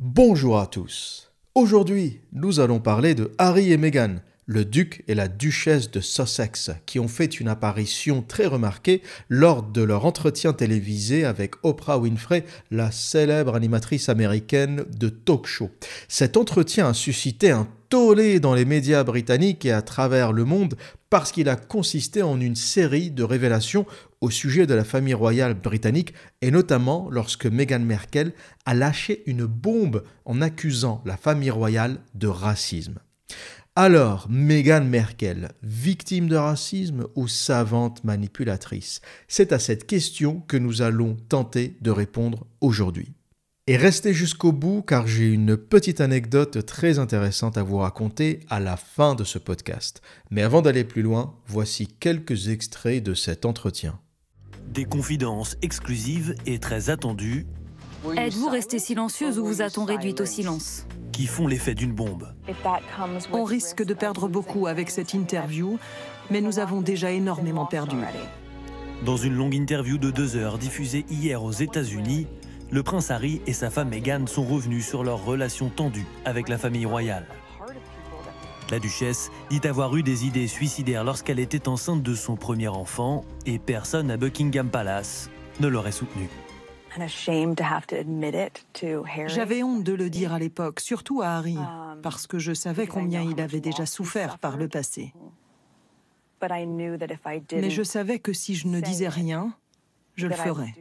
Bonjour à tous. Aujourd'hui, nous allons parler de Harry et Meghan, le duc et la duchesse de Sussex, qui ont fait une apparition très remarquée lors de leur entretien télévisé avec Oprah Winfrey, la célèbre animatrice américaine de talk show. Cet entretien a suscité un tollé dans les médias britanniques et à travers le monde parce qu'il a consisté en une série de révélations au sujet de la famille royale britannique et notamment lorsque Meghan Merkel a lâché une bombe en accusant la famille royale de racisme. Alors, Meghan Merkel, victime de racisme ou savante manipulatrice? C'est à cette question que nous allons tenter de répondre aujourd'hui. Et restez jusqu'au bout car j'ai une petite anecdote très intéressante à vous raconter à la fin de ce podcast. Mais avant d'aller plus loin, voici quelques extraits de cet entretien. Des confidences exclusives et très attendues. Êtes-vous restée silencieuse ou vous a-t-on réduite au silence Qui font l'effet d'une bombe. On risque de perdre beaucoup avec cette interview, mais nous avons déjà énormément perdu. Dans une longue interview de deux heures diffusée hier aux États-Unis, le prince Harry et sa femme Meghan sont revenus sur leur relation tendue avec la famille royale. La duchesse dit avoir eu des idées suicidaires lorsqu'elle était enceinte de son premier enfant et personne à Buckingham Palace ne l'aurait soutenue. J'avais honte de le dire à l'époque, surtout à Harry, parce que je savais combien il avait déjà souffert par le passé. Mais je savais que si je ne disais rien, je le ferais.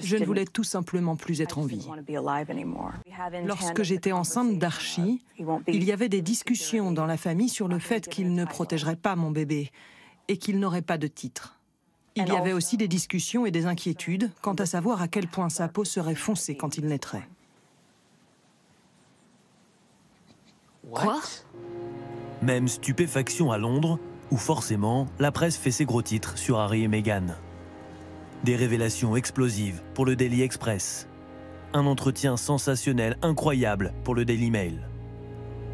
Je ne voulais tout simplement plus être en vie. Lorsque j'étais enceinte d'Archie, il y avait des discussions dans la famille sur le fait qu'il ne protégerait pas mon bébé et qu'il n'aurait pas de titre. Il y avait aussi des discussions et des inquiétudes quant à savoir à quel point sa peau serait foncée quand il naîtrait. Quoi? Même stupéfaction à Londres, où forcément la presse fait ses gros titres sur Harry et Meghan. Des révélations explosives pour le Daily Express. Un entretien sensationnel, incroyable pour le Daily Mail.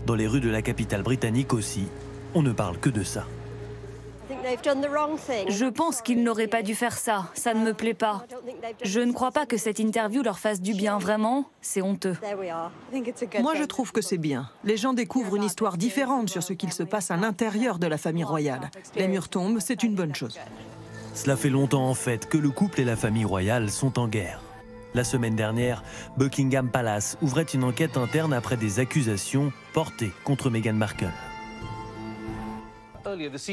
Dans les rues de la capitale britannique aussi, on ne parle que de ça. Je pense qu'ils n'auraient pas dû faire ça. Ça ne me plaît pas. Je ne crois pas que cette interview leur fasse du bien, vraiment. C'est honteux. Moi, je trouve que c'est bien. Les gens découvrent une histoire différente sur ce qu'il se passe à l'intérieur de la famille royale. Les murs tombent, c'est une bonne chose. Cela fait longtemps en fait que le couple et la famille royale sont en guerre. La semaine dernière, Buckingham Palace ouvrait une enquête interne après des accusations portées contre Meghan Markle.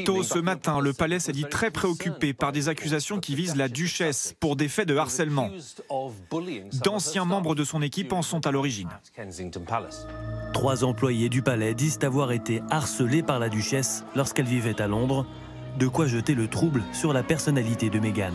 Tôt ce matin, le palais s'est dit très préoccupé par des accusations qui visent la duchesse pour des faits de harcèlement. D'anciens membres de son équipe en sont à l'origine. Trois employés du palais disent avoir été harcelés par la duchesse lorsqu'elle vivait à Londres, de quoi jeter le trouble sur la personnalité de Meghan.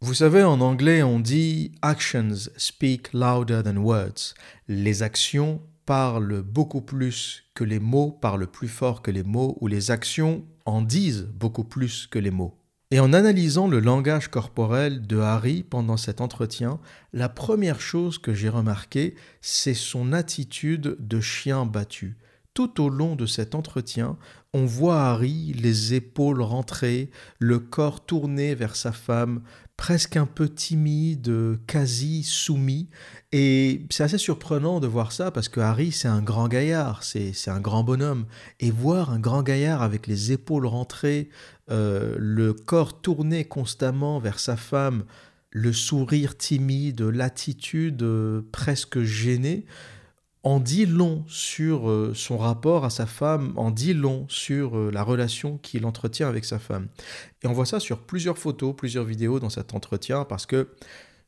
Vous savez, en anglais, on dit Actions speak louder than words. Les actions parlent beaucoup plus que les mots, parlent plus fort que les mots, ou les actions en disent beaucoup plus que les mots. Et en analysant le langage corporel de Harry pendant cet entretien, la première chose que j'ai remarqué, c'est son attitude de chien battu. Tout au long de cet entretien, on voit Harry les épaules rentrées, le corps tourné vers sa femme, presque un peu timide, quasi soumis. Et c'est assez surprenant de voir ça parce que Harry, c'est un grand gaillard, c'est un grand bonhomme. Et voir un grand gaillard avec les épaules rentrées, euh, le corps tourné constamment vers sa femme, le sourire timide, l'attitude euh, presque gênée, en dit long sur euh, son rapport à sa femme, en dit long sur euh, la relation qu'il entretient avec sa femme. Et on voit ça sur plusieurs photos, plusieurs vidéos dans cet entretien, parce que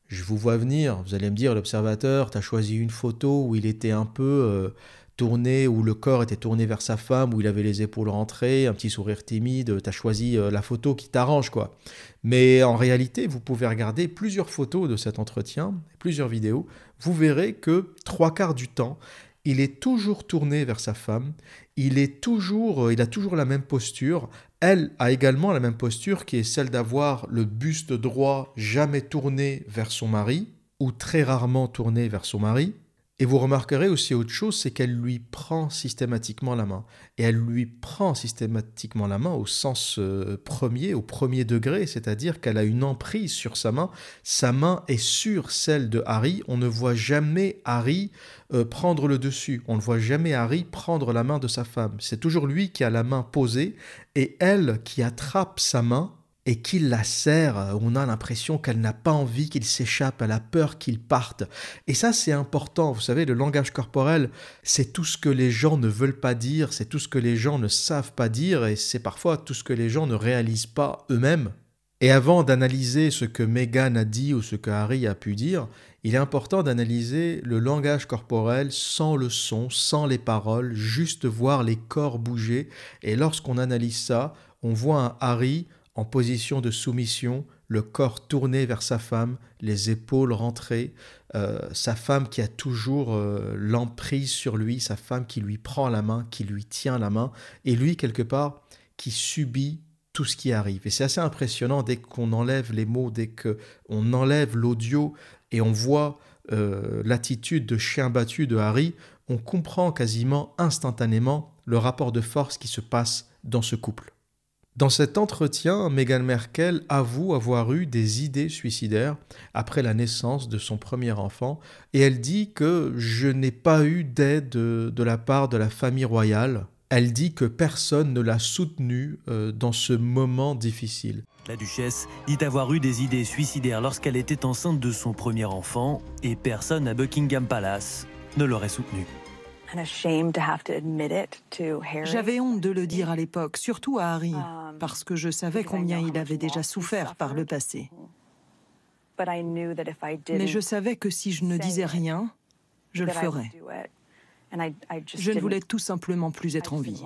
je vous vois venir, vous allez me dire, l'observateur, tu as choisi une photo où il était un peu euh, tourné, où le corps était tourné vers sa femme, où il avait les épaules rentrées, un petit sourire timide, tu as choisi la photo qui t'arrange, quoi. Mais en réalité, vous pouvez regarder plusieurs photos de cet entretien, plusieurs vidéos, vous verrez que trois quarts du temps, il est toujours tourné vers sa femme, il est toujours, euh, il a toujours la même posture. Elle a également la même posture qui est celle d'avoir le buste droit jamais tourné vers son mari ou très rarement tourné vers son mari. Et vous remarquerez aussi autre chose, c'est qu'elle lui prend systématiquement la main. Et elle lui prend systématiquement la main au sens euh, premier, au premier degré, c'est-à-dire qu'elle a une emprise sur sa main. Sa main est sur celle de Harry. On ne voit jamais Harry euh, prendre le dessus. On ne voit jamais Harry prendre la main de sa femme. C'est toujours lui qui a la main posée et elle qui attrape sa main et qu'il la serre, on a l'impression qu'elle n'a pas envie qu'il s'échappe, elle a peur qu'il parte. Et ça, c'est important. Vous savez, le langage corporel, c'est tout ce que les gens ne veulent pas dire, c'est tout ce que les gens ne savent pas dire, et c'est parfois tout ce que les gens ne réalisent pas eux-mêmes. Et avant d'analyser ce que Meghan a dit ou ce que Harry a pu dire, il est important d'analyser le langage corporel sans le son, sans les paroles, juste voir les corps bouger. Et lorsqu'on analyse ça, on voit un Harry en position de soumission, le corps tourné vers sa femme, les épaules rentrées, euh, sa femme qui a toujours euh, l'emprise sur lui, sa femme qui lui prend la main, qui lui tient la main, et lui, quelque part, qui subit tout ce qui arrive. Et c'est assez impressionnant dès qu'on enlève les mots, dès qu'on enlève l'audio et on voit euh, l'attitude de chien battu de Harry, on comprend quasiment instantanément le rapport de force qui se passe dans ce couple. Dans cet entretien, Meghan Merkel avoue avoir eu des idées suicidaires après la naissance de son premier enfant et elle dit que je n'ai pas eu d'aide de la part de la famille royale. Elle dit que personne ne l'a soutenue euh, dans ce moment difficile. La duchesse dit avoir eu des idées suicidaires lorsqu'elle était enceinte de son premier enfant et personne à Buckingham Palace ne l'aurait soutenue. J'avais honte de le dire à l'époque, surtout à Harry, um, parce que je savais combien il avait déjà souffert par le passé. Mais je savais que si je ne disais rien, je le ferais. Je ne voulais tout simplement plus être en vie.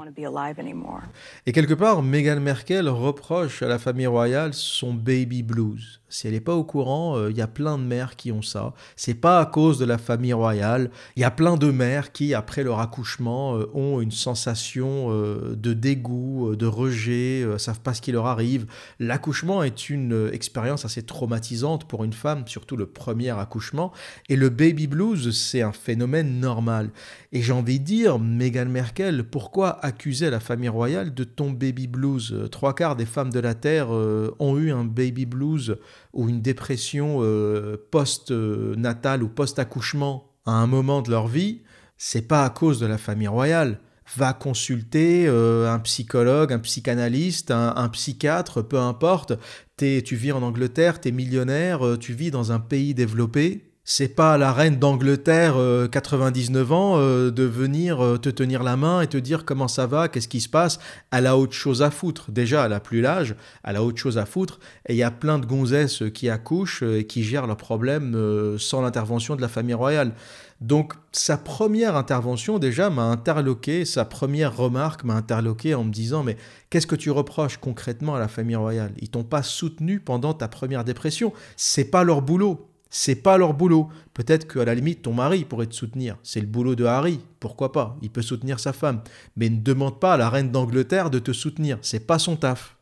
Et quelque part, Meghan Merkel reproche à la famille royale son baby blues. Si elle n'est pas au courant, il euh, y a plein de mères qui ont ça. C'est pas à cause de la famille royale. Il y a plein de mères qui, après leur accouchement, euh, ont une sensation euh, de dégoût, de rejet, savent pas ce qui leur arrive. L'accouchement est une expérience assez traumatisante pour une femme, surtout le premier accouchement. Et le baby blues, c'est un phénomène normal. Et j'ai envie de dire, Meghan Merkel, pourquoi accuser la famille royale de ton baby blues? Trois quarts des femmes de la Terre ont eu un baby blues ou une dépression euh, post-natale ou post-accouchement à un moment de leur vie, c'est pas à cause de la famille royale. Va consulter euh, un psychologue, un psychanalyste, un, psychiatre, peu importe. tu vis en Angleterre, tu es millionnaire, euh, tu vis dans un pays développé c'est pas la reine d'Angleterre, 99 euh, ans, euh, de venir euh, te tenir la main et te dire comment ça va, qu'est-ce qui se passe. Elle a autre chose à foutre. Déjà, elle a plus l'âge, elle a autre chose à foutre. Et il y a plein de gonzesses qui accouchent et qui gèrent leurs problèmes sans l'intervention de la famille royale. Donc, sa première intervention, déjà, m'a interloqué, sa première remarque m'a interloqué en me disant Mais qu'est-ce que tu reproches concrètement à la famille royale? Ils t'ont pas soutenu pendant ta première dépression. C'est pas leur boulot. C'est pas leur boulot. Peut-être qu'à la limite, ton mari pourrait te soutenir. C'est le boulot de Harry. Pourquoi pas? Il peut soutenir sa femme. Mais ne demande pas à la reine d'Angleterre de te soutenir. C'est pas son taf.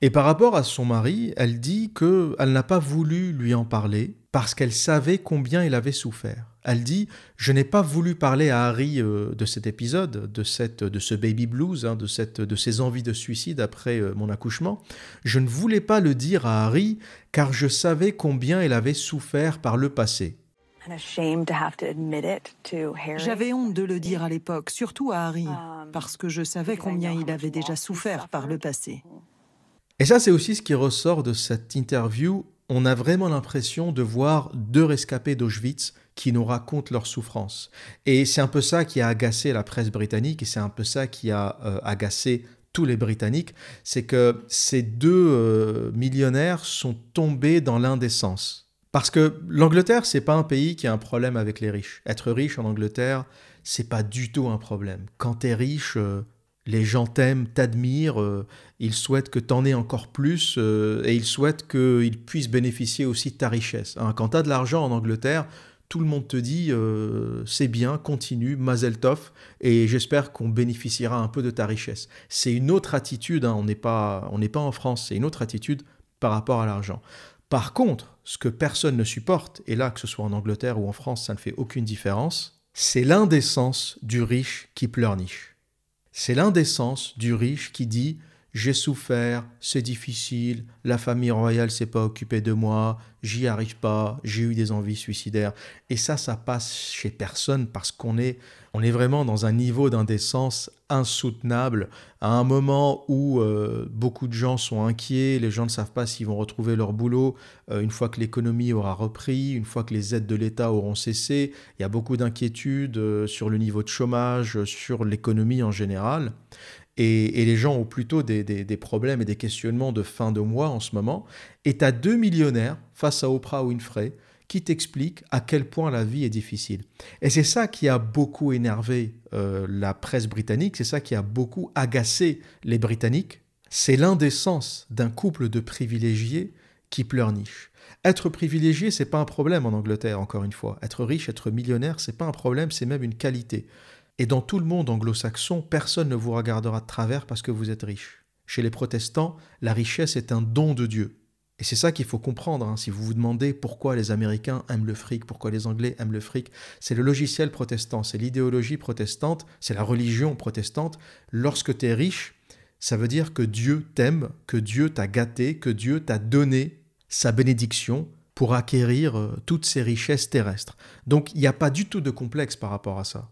Et par rapport à son mari, elle dit qu'elle n'a pas voulu lui en parler parce qu'elle savait combien il avait souffert. Elle dit Je n'ai pas voulu parler à Harry euh, de cet épisode, de, cette, de ce baby blues, hein, de, cette, de ses envies de suicide après euh, mon accouchement. Je ne voulais pas le dire à Harry car je savais combien il avait souffert par le passé. J'avais honte de le dire à l'époque, surtout à Harry, um, parce que je savais combien il avait déjà souffert par le passé. Et ça, c'est aussi ce qui ressort de cette interview. On a vraiment l'impression de voir deux rescapés d'Auschwitz qui nous racontent leur souffrance. Et c'est un peu ça qui a agacé la presse britannique et c'est un peu ça qui a euh, agacé tous les Britanniques, c'est que ces deux euh, millionnaires sont tombés dans l'indécence. Parce que l'Angleterre, c'est pas un pays qui a un problème avec les riches. Être riche en Angleterre, c'est pas du tout un problème. Quand tu es riche, euh, les gens t'aiment, t'admirent, euh, ils souhaitent que tu en aies encore plus euh, et ils souhaitent qu'ils puissent bénéficier aussi de ta richesse. Hein, quand tu as de l'argent en Angleterre, tout le monde te dit euh, c'est bien, continue, mazel tov, et j'espère qu'on bénéficiera un peu de ta richesse. C'est une autre attitude, hein, on n'est pas, pas en France, c'est une autre attitude par rapport à l'argent. Par contre, ce que personne ne supporte, et là, que ce soit en Angleterre ou en France, ça ne fait aucune différence, c'est l'indécence du riche qui pleurniche. C'est l'indécence du riche qui dit j'ai souffert, c'est difficile, la famille royale s'est pas occupée de moi, j'y arrive pas, j'ai eu des envies suicidaires. Et ça, ça passe chez personne parce qu'on est, on est vraiment dans un niveau d'indécence insoutenable à un moment où euh, beaucoup de gens sont inquiets, les gens ne savent pas s'ils vont retrouver leur boulot euh, une fois que l'économie aura repris, une fois que les aides de l'État auront cessé. Il y a beaucoup d'inquiétudes euh, sur le niveau de chômage, sur l'économie en général. Et, les gens ont plutôt des, problèmes et des questionnements de fin de mois en ce moment. Et tu as deux millionnaires face à Oprah Winfrey qui t'expliquent à quel point la vie est difficile. Et c'est ça qui a beaucoup énervé euh, la presse britannique, c'est ça qui a beaucoup agacé les Britanniques. C'est l'indécence d'un couple de privilégiés qui pleurniche. Être privilégié, c'est pas un problème en Angleterre, encore une fois. Être riche, être millionnaire, c'est pas un problème, c'est même une qualité. Et dans tout le monde anglo-saxon, personne ne vous regardera de travers parce que vous êtes riche. Chez les protestants, la richesse est un don de Dieu. Et c'est ça qu'il faut comprendre. Hein. Si vous vous demandez pourquoi les Américains aiment le fric, pourquoi les Anglais aiment le fric, c'est le logiciel protestant, c'est l'idéologie protestante, c'est la religion protestante. Lorsque tu es riche, ça veut dire que Dieu t'aime, que Dieu t'a gâté, que Dieu t'a donné sa bénédiction pour acquérir euh, toutes ces richesses terrestres. Donc il n'y a pas du tout de complexe par rapport à ça.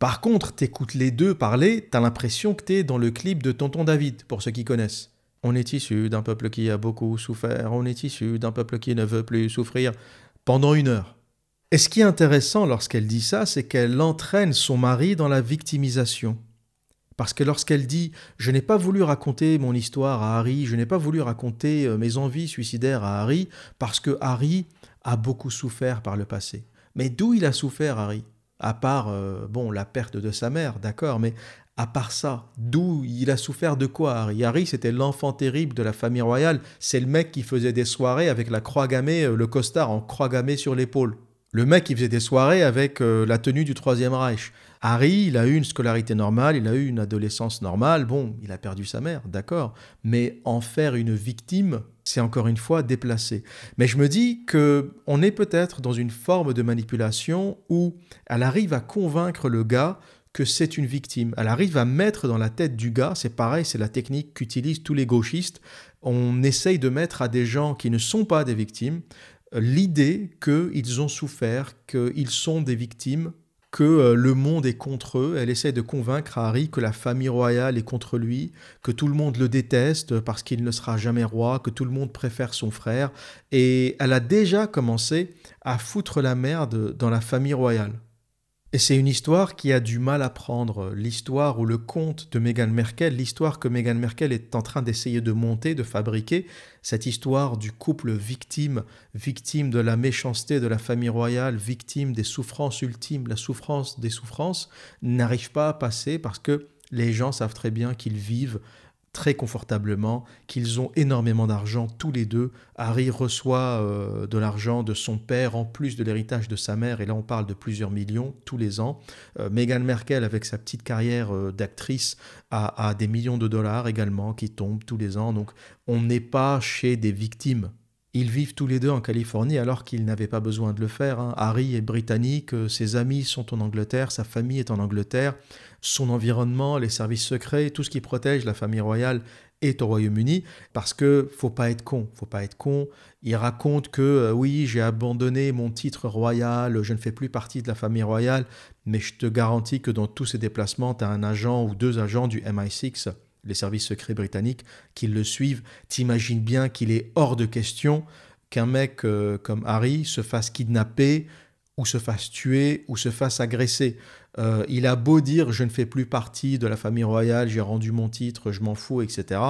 Par contre, t'écoutes les deux parler, t'as l'impression que t'es dans le clip de Tonton David, pour ceux qui connaissent. On est issu d'un peuple qui a beaucoup souffert, on est issu d'un peuple qui ne veut plus souffrir, pendant une heure. Et ce qui est intéressant lorsqu'elle dit ça, c'est qu'elle entraîne son mari dans la victimisation. Parce que lorsqu'elle dit Je n'ai pas voulu raconter mon histoire à Harry, je n'ai pas voulu raconter euh, mes envies suicidaires à Harry, parce que Harry a beaucoup souffert par le passé. Mais d'où il a souffert, Harry? À part euh, bon la perte de sa mère, d'accord, mais à part ça, d'où il a souffert de quoi Harry? Harry, c'était l'enfant terrible de la famille royale. C'est le mec qui faisait des soirées avec la croix gammée, euh, le costard en croix gammée sur l'épaule. Le mec qui faisait des soirées avec euh, la tenue du Troisième Reich. Harry, il a eu une scolarité normale, il a eu une adolescence normale. Bon, il a perdu sa mère, d'accord. Mais en faire une victime, c'est encore une fois déplacé. Mais je me dis que on est peut-être dans une forme de manipulation où elle arrive à convaincre le gars que c'est une victime. Elle arrive à mettre dans la tête du gars, c'est pareil, c'est la technique qu'utilisent tous les gauchistes. On essaye de mettre à des gens qui ne sont pas des victimes euh, l'idée qu'ils ont souffert, qu'ils sont des victimes que euh, le monde est contre eux. Elle essaie de convaincre Harry que la famille royale est contre lui, que tout le monde le déteste parce qu'il ne sera jamais roi, que tout le monde préfère son frère. Et elle a déjà commencé à foutre la merde dans la famille royale. Et c'est une histoire qui a du mal à prendre, l'histoire ou le conte de Meghan Merkel, l'histoire que Meghan Merkel est en train d'essayer de monter, de fabriquer, cette histoire du couple victime, victime de la méchanceté de la famille royale, victime des souffrances ultimes, la souffrance des souffrances, n'arrive pas à passer parce que les gens savent très bien qu'ils vivent très confortablement, qu'ils ont énormément d'argent tous les deux. Harry reçoit euh, de l'argent de son père en plus de l'héritage de sa mère, et là on parle de plusieurs millions tous les ans. Euh, Meghan Merkel, avec sa petite carrière euh, d'actrice, a, a, des millions de dollars également qui tombent tous les ans. Donc on n'est pas chez des victimes ils vivent tous les deux en Californie alors qu'ils n'avaient pas besoin de le faire. Hein. Harry est britannique, euh, ses amis sont en Angleterre, sa famille est en Angleterre, son environnement, les services secrets, tout ce qui protège la famille royale est au Royaume-Uni parce que faut pas être con, faut pas être con. Il raconte que euh, oui, j'ai abandonné mon titre royal, je ne fais plus partie de la famille royale, mais je te garantis que dans tous ces déplacements, tu as un agent ou deux agents du MI6 les services secrets britanniques qui le suivent, t'imagines bien qu'il est hors de question qu'un mec euh, comme Harry se fasse kidnapper ou se fasse tuer ou se fasse agresser. Euh, il a beau dire je ne fais plus partie de la famille royale, j'ai rendu mon titre, je m'en fous, etc.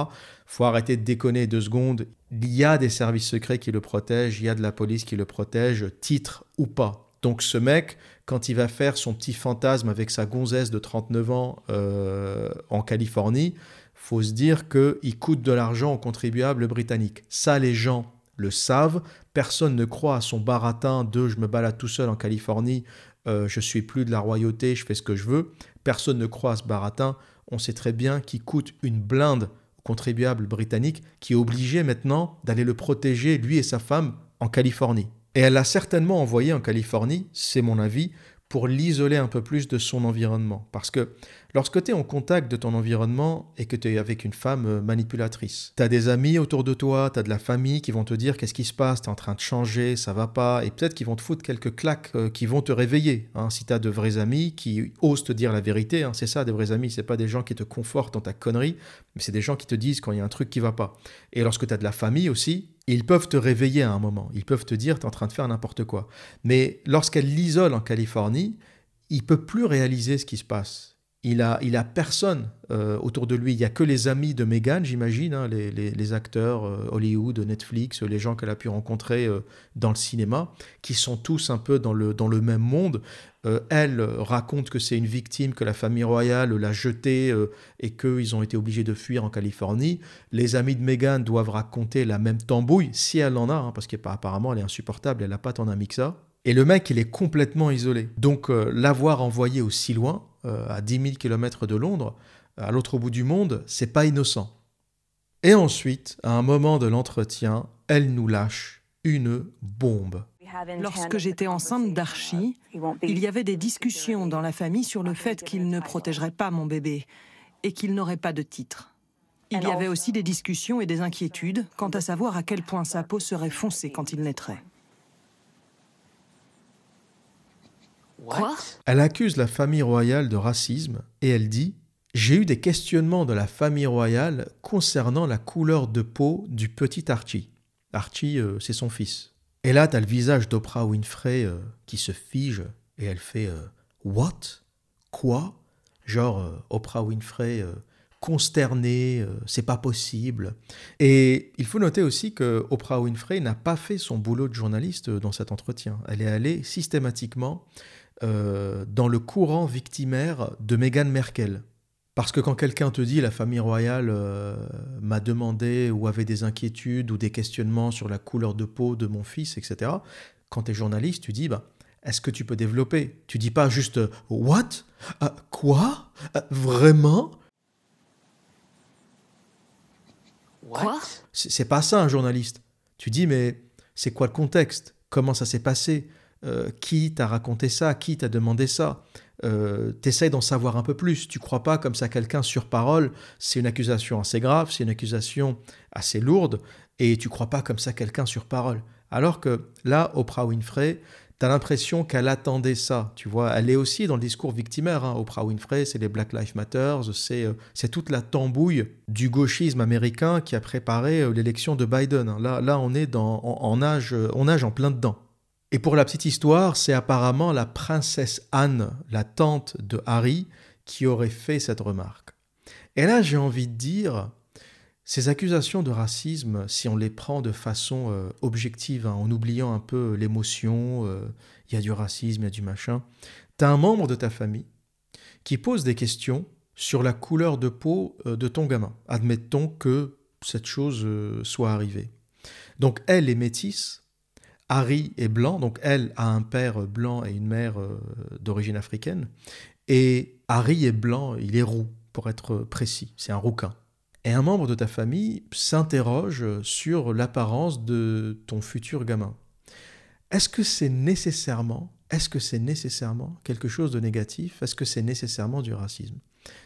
Faut arrêter de déconner deux secondes. Il y a des services secrets qui le protègent, il y a de la police qui le protège, titre ou pas. Donc ce mec, quand il va faire son petit fantasme avec sa gonzesse de 39 ans euh, en Californie, faut se dire qu'il coûte de l'argent aux contribuables britanniques. Ça, les gens le savent. Personne ne croit à son baratin de je me balade tout seul en Californie, euh, je suis plus de la royauté, je fais ce que je veux. Personne ne croit à ce baratin. On sait très bien qu'il coûte une blinde aux contribuables britanniques qui est obligé maintenant d'aller le protéger, lui et sa femme, en Californie. Et elle l'a certainement envoyé en Californie, c'est mon avis, pour l'isoler un peu plus de son environnement. Parce que lorsque tu es en contact de ton environnement et que tu es avec une femme euh, manipulatrice, tu as des amis autour de toi, tu as de la famille qui vont te dire qu'est-ce qui se passe, tu es en train de changer, ça va pas, et peut-être qu'ils vont te foutre quelques claques euh, qui vont te réveiller. Hein, si tu as de vrais amis qui osent te dire la vérité, hein, c'est ça des vrais amis, c'est pas des gens qui te confortent dans ta connerie, mais c'est des gens qui te disent quand il y a un truc qui va pas. Et lorsque tu as de la famille aussi, ils peuvent te réveiller à un moment, ils peuvent te dire tu es en train de faire n'importe quoi. Mais lorsqu'elle l'isole en Californie, il peut plus réaliser ce qui se passe. Il a, il a personne euh, autour de lui. Il n'y a que les amis de Meghan, j'imagine, hein, les, acteurs euh, Hollywood, Netflix, les gens qu'elle a pu rencontrer euh, dans le cinéma, qui sont tous un peu dans le, dans le même monde. elle raconte que c'est une victime, que la famille royale l'a jetée et qu'ils ont été obligés de fuir en Californie. Les amis de Meghan doivent raconter la même tambouille, si elle en a, hein, parce qu'apparemment elle est insupportable, elle n'a pas tant d'amis que ça. Et le mec, il est complètement isolé. Donc l'avoir envoyé aussi loin, euh, à 10 000 km de Londres, à l'autre bout du monde, c'est pas innocent. Et ensuite, à un moment de l'entretien, elle nous lâche une bombe. Lorsque j'étais enceinte d'Archie, il y avait des discussions dans la famille sur le fait qu'il ne protégerait pas mon bébé et qu'il n'aurait pas de titre. Il y avait aussi des discussions et des inquiétudes quant à savoir à quel point sa peau serait foncée quand il naîtrait. Quoi Elle accuse la famille royale de racisme et elle dit J'ai eu des questionnements de la famille royale concernant la couleur de peau du petit Archie. Archie, euh, c'est son fils. Et là, t'as le visage d'Oprah Winfrey euh, qui se fige et elle fait euh, What? Quoi? Genre Oprah Winfrey consternée, c'est pas possible. Et il faut noter aussi que Oprah Winfrey n'a pas fait son boulot de journaliste dans cet entretien. Elle est allée systématiquement euh, dans le courant victimaire de Meghan Merkel. Parce que quand quelqu'un te dit la famille royale euh, m'a demandé ou avait des inquiétudes ou des questionnements sur la couleur de peau de mon fils, etc., quand tu es journaliste, tu dis bah, est-ce que tu peux développer? Tu dis pas juste What? Euh, Quoi? Vraiment? Quoi? C'est pas ça un journaliste. Tu dis mais c'est quoi le contexte? Comment ça s'est passé? Euh, qui t'a raconté ça, qui t'a demandé ça? Euh, T'essayes d'en savoir un peu plus. Tu crois pas comme ça quelqu'un sur parole. C'est une accusation assez grave, c'est une accusation assez lourde, et tu crois pas comme ça quelqu'un sur parole. Alors que là, Oprah Winfrey, tu as l'impression qu'elle attendait ça. Tu vois, elle est aussi dans le discours victimaire. Hein. Oprah Winfrey, c'est les Black Lives Matter, euh, c'est toute la tambouille du gauchisme américain qui a préparé euh, l'élection de Biden. Hein. Là, là, on est dans, en, âge, on nage en plein dedans. Et pour la petite histoire, c'est apparemment la princesse Anne, la tante de Harry, qui aurait fait cette remarque. Et là, j'ai envie de dire, ces accusations de racisme, si on les prend de façon euh, objective, hein, en oubliant un peu l'émotion, euh, il y a du racisme, il y a du machin, tu as un membre de ta famille qui pose des questions sur la couleur de peau euh, de ton gamin. Admettons que cette chose soit arrivée. Donc elle est métisse, Harry est blanc, donc elle a un père blanc et une mère euh, d'origine africaine. Et Harry est blanc, il est roux, pour être précis, c'est un rouquin. Et un membre de ta famille s'interroge sur l'apparence de ton futur gamin. Est-ce que c'est nécessairement, est-ce que c'est nécessairement quelque chose de négatif? Est-ce que c'est nécessairement du racisme?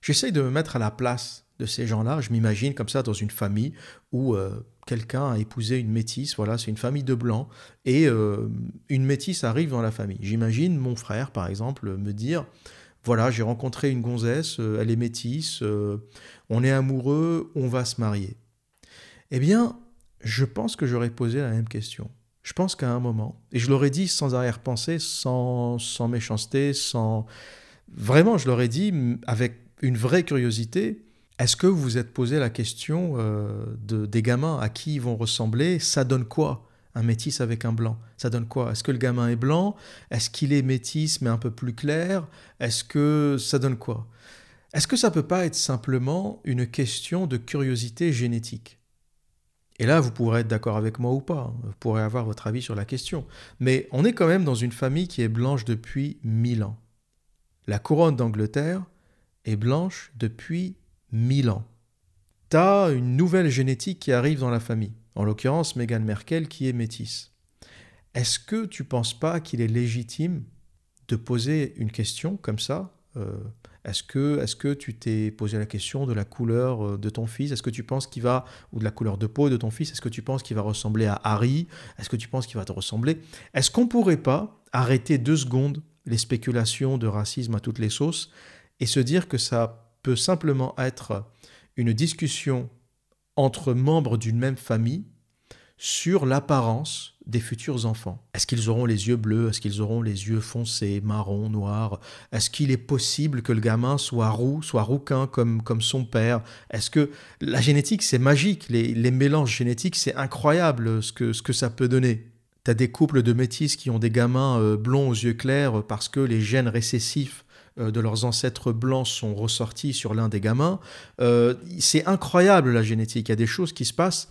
J'essaye de me mettre à la place de ces gens-là. Je m'imagine comme ça dans une famille où euh, quelqu'un a épousé une métisse, voilà, c'est une famille de blancs, et euh, une métisse arrive dans la famille. J'imagine mon frère, par exemple, me dire, voilà, j'ai rencontré une gonzesse, euh, elle est métisse, euh, on est amoureux, on va se marier. Eh bien, je pense que j'aurais posé la même question. Je pense qu'à un moment, et je l'aurais dit sans arrière-pensée, sans, sans méchanceté, sans... Vraiment, je l'aurais dit avec une vraie curiosité, est-ce que vous vous êtes posé la question euh, de, des gamins à qui ils vont ressembler? Ça donne quoi un métis avec un blanc? Ça donne quoi? Est-ce que le gamin est blanc? Est-ce qu'il est métis mais un peu plus clair? Est-ce que ça donne quoi? Est-ce que ça peut pas être simplement une question de curiosité génétique? Et là, vous pourrez être d'accord avec moi ou pas, hein. vous pourrez avoir votre avis sur la question. Mais on est quand même dans une famille qui est blanche depuis mille ans. La couronne d'Angleterre est blanche depuis mille ans. T'as une nouvelle génétique qui arrive dans la famille, en l'occurrence Meghan Merkel qui est métisse. Est-ce que tu penses pas qu'il est légitime de poser une question comme ça euh, Est-ce que, est que tu t'es posé la question de la couleur euh, de ton fils? Est-ce que tu penses qu'il va, ou de la couleur de peau de ton fils? Est-ce que tu penses qu'il va ressembler à Harry? Est-ce que tu penses qu'il va te ressembler? Est-ce qu'on pourrait pas arrêter deux secondes les spéculations de racisme à toutes les sauces et se dire que ça peut simplement être une discussion entre membres d'une même famille sur l'apparence des futurs enfants. Est-ce qu'ils auront les yeux bleus? Est-ce qu'ils auront les yeux foncés, marron, noirs? Est-ce qu'il est possible que le gamin soit roux, soit rouquin comme, comme son père? Est-ce que la génétique, c'est magique? Les, les mélanges génétiques, c'est incroyable ce que, ce que ça peut donner. Tu as des couples de métis qui ont des gamins euh, blonds aux yeux clairs parce que les gènes récessifs euh, de leurs ancêtres blancs sont ressortis sur l'un des gamins. Euh, c'est incroyable la génétique, il y a des choses qui se passent.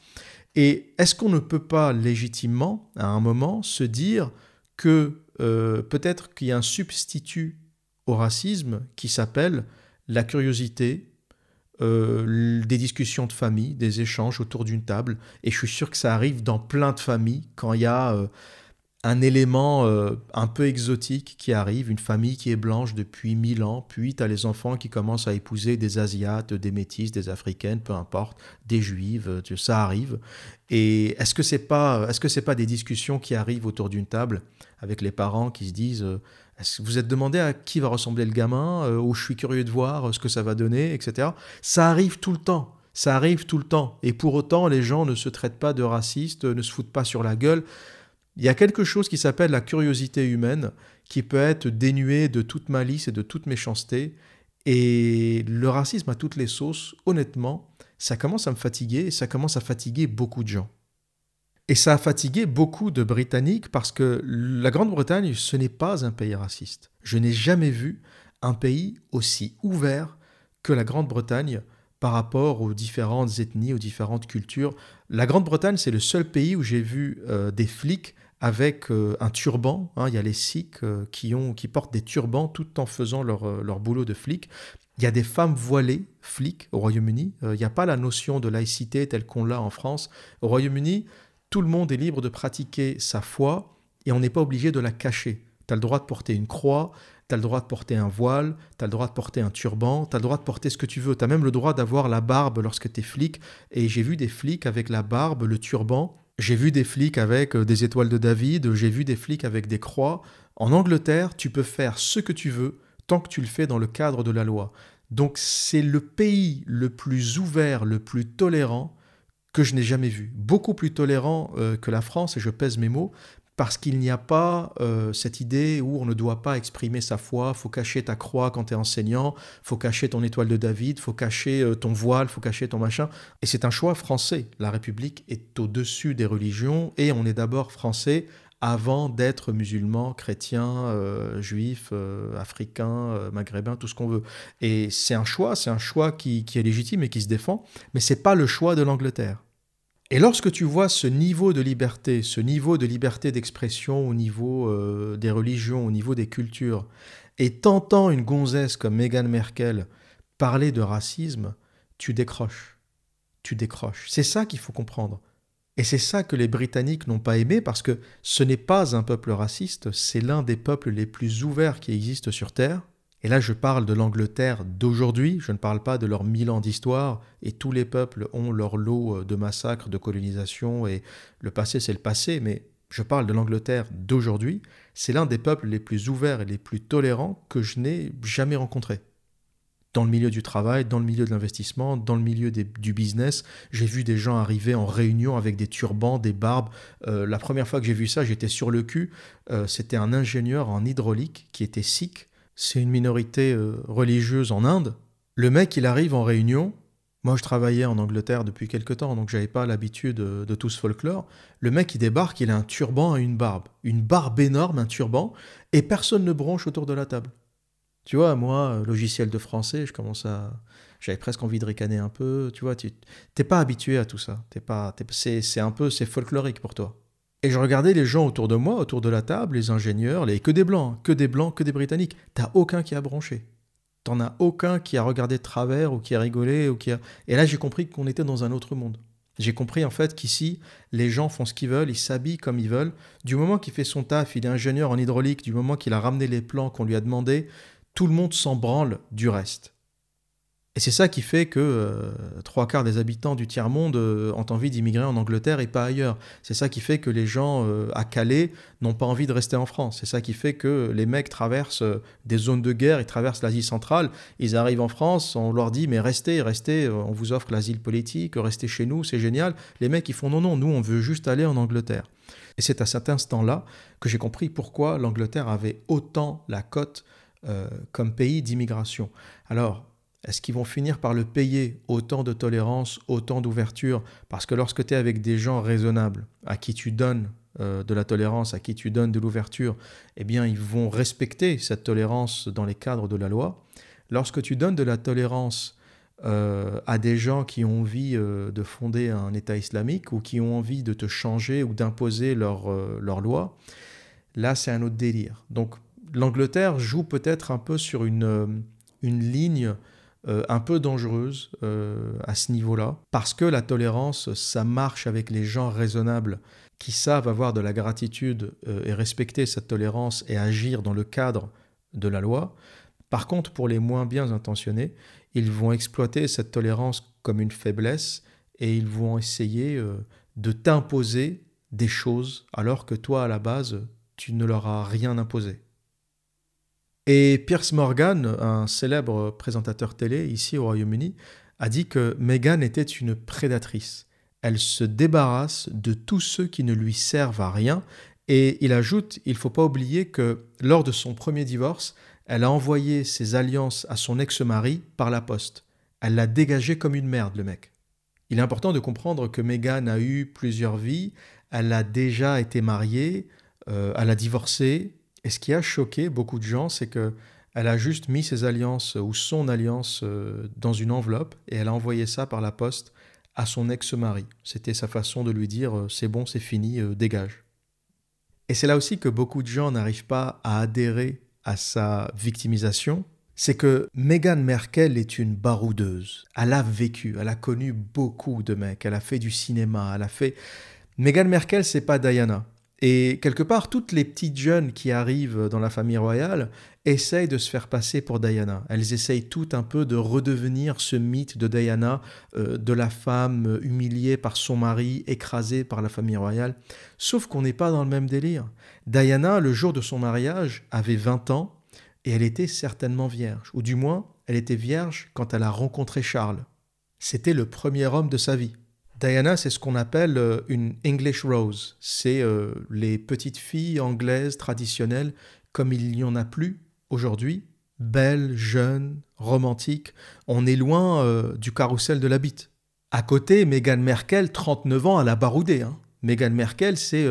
Et est-ce qu'on ne peut pas légitimement, à un moment, se dire que euh, peut-être qu'il y a un substitut au racisme qui s'appelle la curiosité, des discussions de famille, des échanges autour d'une table? Et je suis sûr que ça arrive dans plein de familles quand il y a un élément euh, un peu exotique qui arrive, une famille qui est blanche depuis mille ans, puis tu as les enfants qui commencent à épouser des Asiates, des Métis, des Africaines, peu importe, des Juives, euh, ça arrive. Et est-ce que c'est pas, est-ce que c'est pas des discussions qui arrivent autour d'une table avec les parents qui se disent, euh, vous êtes demandé à qui va ressembler le gamin, ou je suis curieux de voir ce que ça va donner, etc. Ça arrive tout le temps. Ça arrive tout le temps. Et pour autant, les gens ne se traitent pas de racistes, ne se foutent pas sur la gueule. Il y a quelque chose qui s'appelle la curiosité humaine, qui peut être dénuée de toute malice et de toute méchanceté. Et le racisme à toutes les sauces, honnêtement, ça commence à me fatiguer et ça commence à fatiguer beaucoup de gens. Et ça a fatigué beaucoup de Britanniques parce que la Grande-Bretagne, ce n'est pas un pays raciste. Je n'ai jamais vu un pays aussi ouvert que la Grande-Bretagne par rapport aux différentes ethnies, aux différentes cultures. La Grande-Bretagne, c'est le seul pays où j'ai vu euh, des flics avec euh, un turban. Hein, il y a les Sikhs euh, qui, ont, qui portent des turbans tout en faisant leur, euh, leur boulot de flic. Il y a des femmes voilées, flics, au Royaume-Uni. il n'y a pas la notion de laïcité telle qu'on l'a en France. Au Royaume-Uni, tout le monde est libre de pratiquer sa foi et on n'est pas obligé de la cacher. Tu as le droit de porter une croix, tu as le droit de porter un voile, tu as le droit de porter un turban, tu as le droit de porter ce que tu veux. Tu as même le droit d'avoir la barbe lorsque tu es flic. Et j'ai vu des flics avec la barbe, le turban, j'ai vu des flics avec euh, des étoiles de David, j'ai vu des flics avec des croix. En Angleterre, tu peux faire ce que tu veux tant que tu le fais dans le cadre de la loi. Donc c'est le pays le plus ouvert, le plus tolérant que je n'ai jamais vu. Beaucoup plus tolérant euh, que la France, et je pèse mes mots, parce qu'il n'y a pas euh, cette idée où on ne doit pas exprimer sa foi, faut cacher ta croix quand tu es enseignant, faut cacher ton étoile de David, faut cacher euh, ton voile, faut cacher ton machin. Et c'est un choix français. La République est au-dessus des religions et on est d'abord français avant d'être musulman, chrétien, euh, juif, africain, maghrébin, tout ce qu'on veut. Et c'est un choix, c'est un choix qui, qui est légitime et qui se défend, mais c'est pas le choix de l'Angleterre. Et lorsque tu vois ce niveau de liberté, ce niveau de liberté d'expression au niveau euh, des religions, au niveau des cultures, et t'entends une gonzesse comme Meghan Merkel parler de racisme, tu décroches. Tu décroches. C'est ça qu'il faut comprendre. Et c'est ça que les Britanniques n'ont pas aimé parce que ce n'est pas un peuple raciste, c'est l'un des peuples les plus ouverts qui existent sur Terre. Et là, je parle de l'Angleterre d'aujourd'hui, je ne parle pas de leurs mille ans d'histoire, et tous les peuples ont leur lot euh, de massacres, de colonisation, et le passé, c'est le passé, mais je parle de l'Angleterre d'aujourd'hui, c'est l'un des peuples les plus ouverts et les plus tolérants que je n'ai jamais rencontré. Dans le milieu du travail, dans le milieu de l'investissement, dans le milieu du business, j'ai vu des gens arriver en réunion avec des turbans, des barbes. Euh, la première fois que j'ai vu ça, j'étais sur le cul. Euh, c'était un ingénieur en hydraulique qui était sikh c'est une minorité euh, religieuse en Inde. Le mec, il arrive en réunion. Moi, je travaillais en Angleterre depuis quelque temps, donc j'avais pas l'habitude de, tout ce folklore. Le mec, il débarque, il a un turban et une barbe. Une barbe énorme, un turban, et personne ne bronche autour de la table. Tu vois, moi, logiciel de français, je commence à. J'avais presque envie de ricaner un peu. Tu vois, tu n'es pas habitué à tout ça. pas, c'est un peu, c'est folklorique pour toi. Et je regardais les gens autour de moi, autour de la table, les ingénieurs, les que des blancs, que des blancs, que des britanniques. T'as aucun qui a bronché. T'en as aucun qui a regardé de travers ou qui a rigolé ou qui a... Et là, j'ai compris qu'on était dans un autre monde. J'ai compris en fait qu'ici, les gens font ce qu'ils veulent, ils s'habillent comme ils veulent. Du moment qu'il fait son taf, il est ingénieur en hydraulique, du moment qu'il a ramené les plans qu'on lui a demandé, tout le monde s'en branle du reste. Et c'est ça qui fait que euh, trois quarts des habitants du tiers-monde euh, ont envie d'immigrer en Angleterre et pas ailleurs. C'est ça qui fait que les gens euh, à Calais n'ont pas envie de rester en France. C'est ça qui fait que les mecs traversent des zones de guerre, ils traversent l'Asie centrale, ils arrivent en France, on leur dit mais restez, restez, on vous offre l'asile politique, restez chez nous, c'est génial. Les mecs ils font non, non, nous on veut juste aller en Angleterre. Et c'est à cet instant-là que j'ai compris pourquoi l'Angleterre avait autant la cote comme pays d'immigration. Alors, est-ce qu'ils vont finir par le payer autant de tolérance, autant d'ouverture? Parce que lorsque tu es avec des gens raisonnables, à qui tu donnes euh, de la tolérance, à qui tu donnes de l'ouverture, eh bien, ils vont respecter cette tolérance dans les cadres de la loi. Lorsque tu donnes de la tolérance euh, à des gens qui ont envie euh, de fonder un État islamique ou qui ont envie de te changer ou d'imposer leur, loi, là, c'est un autre délire. Donc, l'Angleterre joue peut-être un peu sur une, une ligne euh, un peu dangereuse euh, à ce niveau-là, parce que la tolérance, ça marche avec les gens raisonnables qui savent avoir de la gratitude euh, et respecter cette tolérance et agir dans le cadre de la loi. Par contre, pour les moins bien intentionnés, ils vont exploiter cette tolérance comme une faiblesse et ils vont essayer de t'imposer des choses alors que toi, à la base, tu ne leur as rien imposé. Et Pierce Morgan, un célèbre présentateur télé ici au Royaume-Uni, a dit que Meghan était une prédatrice. Elle se débarrasse de tous ceux qui ne lui servent à rien. Et il ajoute, il ne faut pas oublier que lors de son premier divorce, elle a envoyé ses alliances à son ex-mari par la poste. Elle l'a dégagé comme une merde, le mec. Il est important de comprendre que Meghan a eu plusieurs vies. Elle a déjà été mariée, euh, elle a divorcé, et ce qui a choqué beaucoup de gens, c'est que elle a juste mis ses alliances ou son alliance euh, dans une enveloppe et elle a envoyé ça par la poste à son ex-mari. C'était sa façon de lui dire euh, c'est bon, c'est fini, euh, dégage. Et c'est là aussi que beaucoup de gens n'arrivent pas à adhérer à sa victimisation. C'est que Meghan Merkel est une baroudeuse. Elle a vécu, elle a connu beaucoup de mecs, elle a fait du cinéma, elle a fait. Meghan Merkel, c'est pas Diana. Et quelque part, toutes les petites jeunes qui arrivent dans la famille royale essayent de se faire passer pour Diana. Elles essayent toutes un peu de redevenir ce mythe de Diana, euh, de la femme humiliée par son mari, écrasée par la famille royale. Sauf qu'on n'est pas dans le même délire. Diana, le jour de son mariage, avait 20 ans et elle était certainement vierge. Ou du moins, elle était vierge quand elle a rencontré Charles. C'était le premier homme de sa vie. Diana, c'est ce qu'on appelle euh, une English Rose. C'est euh, les petites filles anglaises traditionnelles, comme il n'y en a plus aujourd'hui. Belles, jeunes, romantiques. On est loin euh, du carrousel de la bite. À côté, Meghan Merkel, 39 ans, à la baroudée. Hein. Merkel, c'est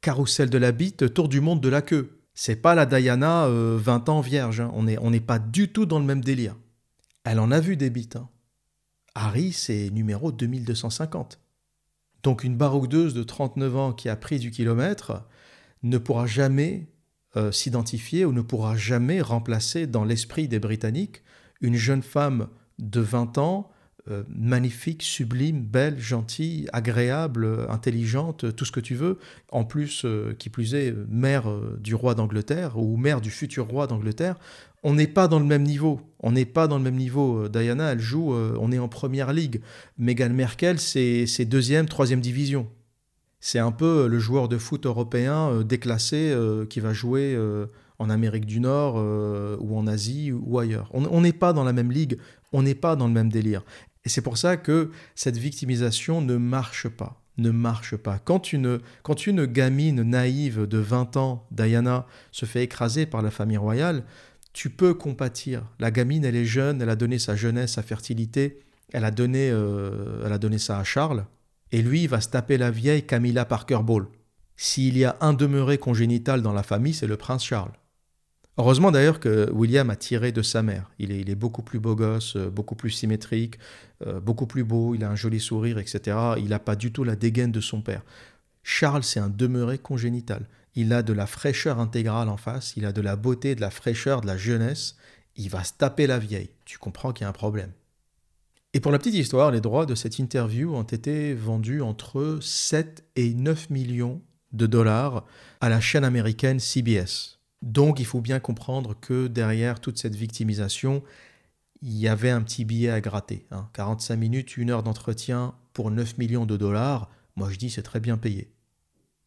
carrousel de la bite, tour du monde de la queue. C'est pas la Diana, 20 ans vierge. Hein. On n'est pas du tout dans le même délire. Elle en a vu des bites. Hein. Harry, c'est numéro 2250. Donc une baroudeuse de 39 ans qui a pris du kilomètre ne pourra jamais euh, s'identifier ou ne pourra jamais remplacer dans l'esprit des Britanniques une jeune femme de 20 ans, euh, magnifique, sublime, belle, gentille, agréable, intelligente, tout ce que tu veux, en plus, euh, qui plus est, mère du roi d'Angleterre ou mère du futur roi d'Angleterre, on n'est pas dans le même niveau. On n'est pas dans le même niveau. Diana, elle joue, euh, on est en première ligue. Meghan Merkel, c'est deuxième, troisième division. C'est un peu le joueur de foot européen euh, déclassé euh, qui va jouer en Amérique du Nord ou en Asie ou ailleurs. On n'est pas dans la même ligue, on n'est pas dans le même délire. Et c'est pour ça que cette victimisation ne marche pas ne marche pas. Quand une gamine naïve de 20 ans, Diana, se fait écraser par la famille royale, tu peux compatir. La gamine, elle est jeune, elle a donné sa jeunesse, sa fertilité, elle a donné, euh, elle a donné ça à Charles, et lui, il va se taper la vieille Camilla Parker Ball. S'il y a un demeuré congénital dans la famille, c'est le prince Charles. Heureusement d'ailleurs que William a tiré de sa mère. Il est, beaucoup plus beau gosse, euh, beaucoup plus symétrique, euh, beaucoup plus beau, il a un joli sourire, etc. Il n'a pas du tout la dégaine de son père. Charles, c'est un demeuré congénital il a de la fraîcheur intégrale en face, il a de la beauté, de la fraîcheur, de la jeunesse, il va se taper la vieille. Tu comprends qu'il y a un problème. Et pour la petite histoire, les droits de cette interview ont été vendus entre 7 et 9 millions de dollars à la chaîne américaine CBS. Donc il faut bien comprendre que derrière toute cette victimisation, il y avait un petit billet à gratter. 45 hein. minutes, une heure d'entretien pour 9 millions de dollars, moi je dis c'est très bien payé.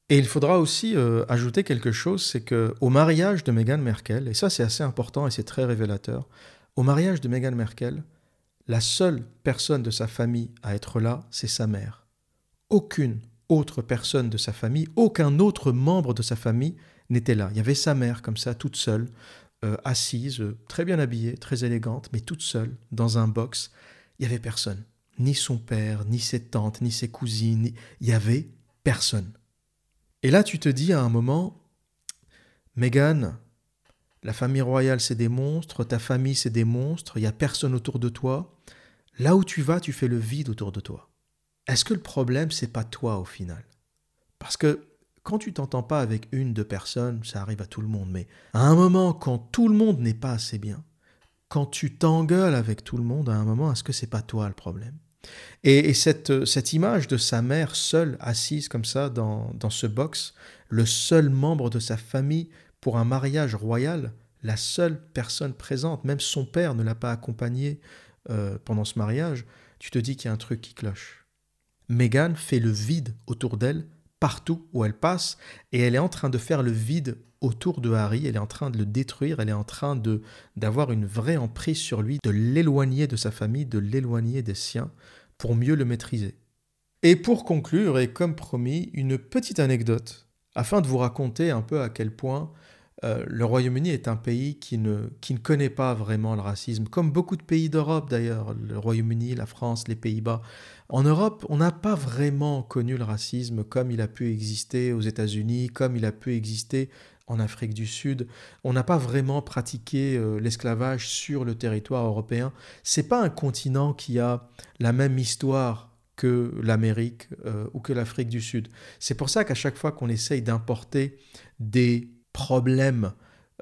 Et il faudra aussi euh, ajouter quelque chose, c'est que au mariage de Meghan Merkel, et ça c'est assez important et c'est très révélateur, au mariage de Meghan Merkel, la seule personne de sa famille à être là, c'est sa mère. Aucune autre personne de sa famille, aucun autre membre de sa famille n'était là. Il y avait sa mère comme ça, toute seule, euh, assise, très bien habillée, très élégante, mais toute seule, dans un box. Il n'y avait personne. Ni son père, ni ses tantes, ni ses cousines. Il n'y avait personne. Et là, tu te dis à un moment, Meghan, la famille royale, c'est des monstres, ta famille, c'est des monstres, il n'y a personne autour de toi. Là où tu vas, tu fais le vide autour de toi. Est-ce que le problème, c'est pas toi au final? Parce que quand tu t'entends pas avec une, deux personnes, ça arrive à tout le monde, mais à un moment, quand tout le monde n'est pas assez bien, quand tu t'engueules avec tout le monde, à un moment, est-ce que c'est pas toi le problème? Et, cette, cette, image de sa mère seule, assise comme ça dans, ce box, le seul membre de sa famille pour un mariage royal, la seule personne présente, même son père ne l'a pas accompagnée euh, pendant ce mariage, tu te dis qu'il y a un truc qui cloche. Meghan fait le vide autour d'elle partout où elle passe et elle est en train de faire le vide autour de Harry, elle est en train de le détruire, elle est en train d'avoir une vraie emprise sur lui, de l'éloigner de sa famille, de l'éloigner des siens pour mieux le maîtriser. Et pour conclure, et comme promis, une petite anecdote afin de vous raconter un peu à quel point euh, le Royaume-Uni est un pays qui ne, qui ne connaît pas vraiment le racisme, comme beaucoup de pays d'Europe d'ailleurs, le Royaume-Uni, la France, les Pays-Bas. En Europe, on n'a pas vraiment connu le racisme comme il a pu exister aux États-Unis, comme il a pu exister en Afrique du Sud. On n'a pas vraiment pratiqué euh, l'esclavage sur le territoire européen. C'est pas un continent qui a la même histoire que l'Amérique euh, ou que l'Afrique du Sud. C'est pour ça qu'à chaque fois qu'on essaye d'importer des problèmes